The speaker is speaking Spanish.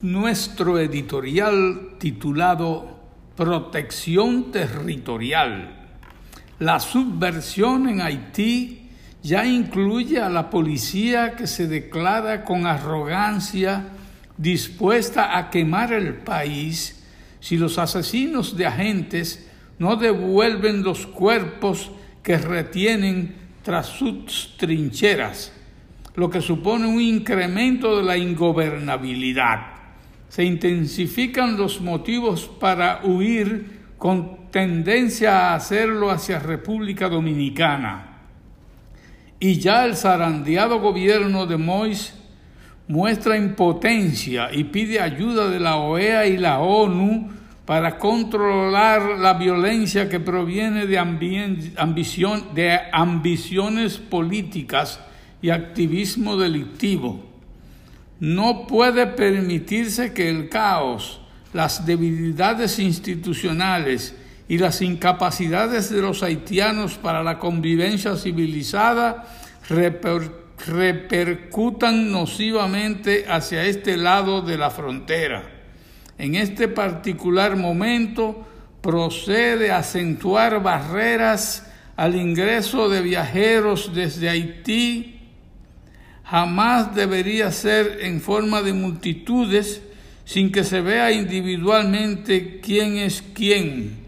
Nuestro editorial titulado Protección Territorial. La subversión en Haití ya incluye a la policía que se declara con arrogancia dispuesta a quemar el país si los asesinos de agentes no devuelven los cuerpos que retienen tras sus trincheras, lo que supone un incremento de la ingobernabilidad se intensifican los motivos para huir con tendencia a hacerlo hacia República Dominicana. Y ya el zarandeado gobierno de Mois muestra impotencia y pide ayuda de la OEA y la ONU para controlar la violencia que proviene de, de ambiciones políticas y activismo delictivo. No puede permitirse que el caos, las debilidades institucionales y las incapacidades de los haitianos para la convivencia civilizada repercutan nocivamente hacia este lado de la frontera. En este particular momento procede acentuar barreras al ingreso de viajeros desde Haití jamás debería ser en forma de multitudes sin que se vea individualmente quién es quién